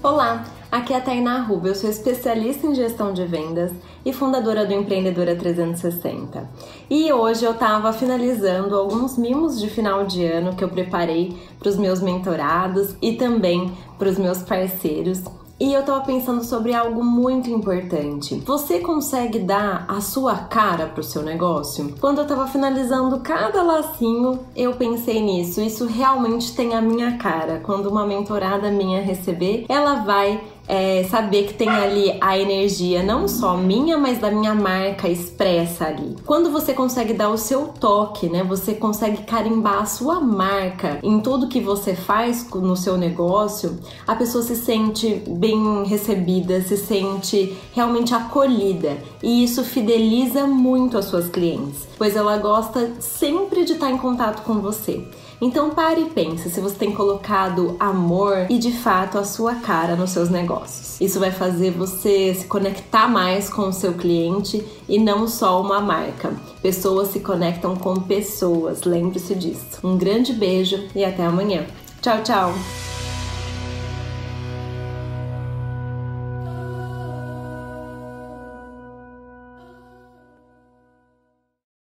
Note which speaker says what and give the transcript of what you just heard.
Speaker 1: Olá, aqui é a Tainá Ruba, eu sou especialista em gestão de vendas e fundadora do Empreendedora 360. E hoje eu estava finalizando alguns mimos de final de ano que eu preparei para os meus mentorados e também para os meus parceiros e eu tava pensando sobre algo muito importante. Você consegue dar a sua cara pro seu negócio? Quando eu tava finalizando cada lacinho, eu pensei nisso. Isso realmente tem a minha cara. Quando uma mentorada minha receber, ela vai é, saber que tem ali a energia não só minha, mas da minha marca expressa ali. Quando você consegue dar o seu toque, né? Você consegue carimbar a sua marca em tudo que você faz no seu negócio, a pessoa se sente bem recebida, se sente realmente acolhida e isso fideliza muito as suas clientes, pois ela gosta sempre de estar em contato com você. Então pare e pense se você tem colocado amor e de fato a sua cara nos seus negócios. Isso vai fazer você se conectar mais com o seu cliente e não só uma marca. Pessoas se conectam com pessoas, lembre-se disso. Um grande beijo e até amanhã. Tchau, tchau!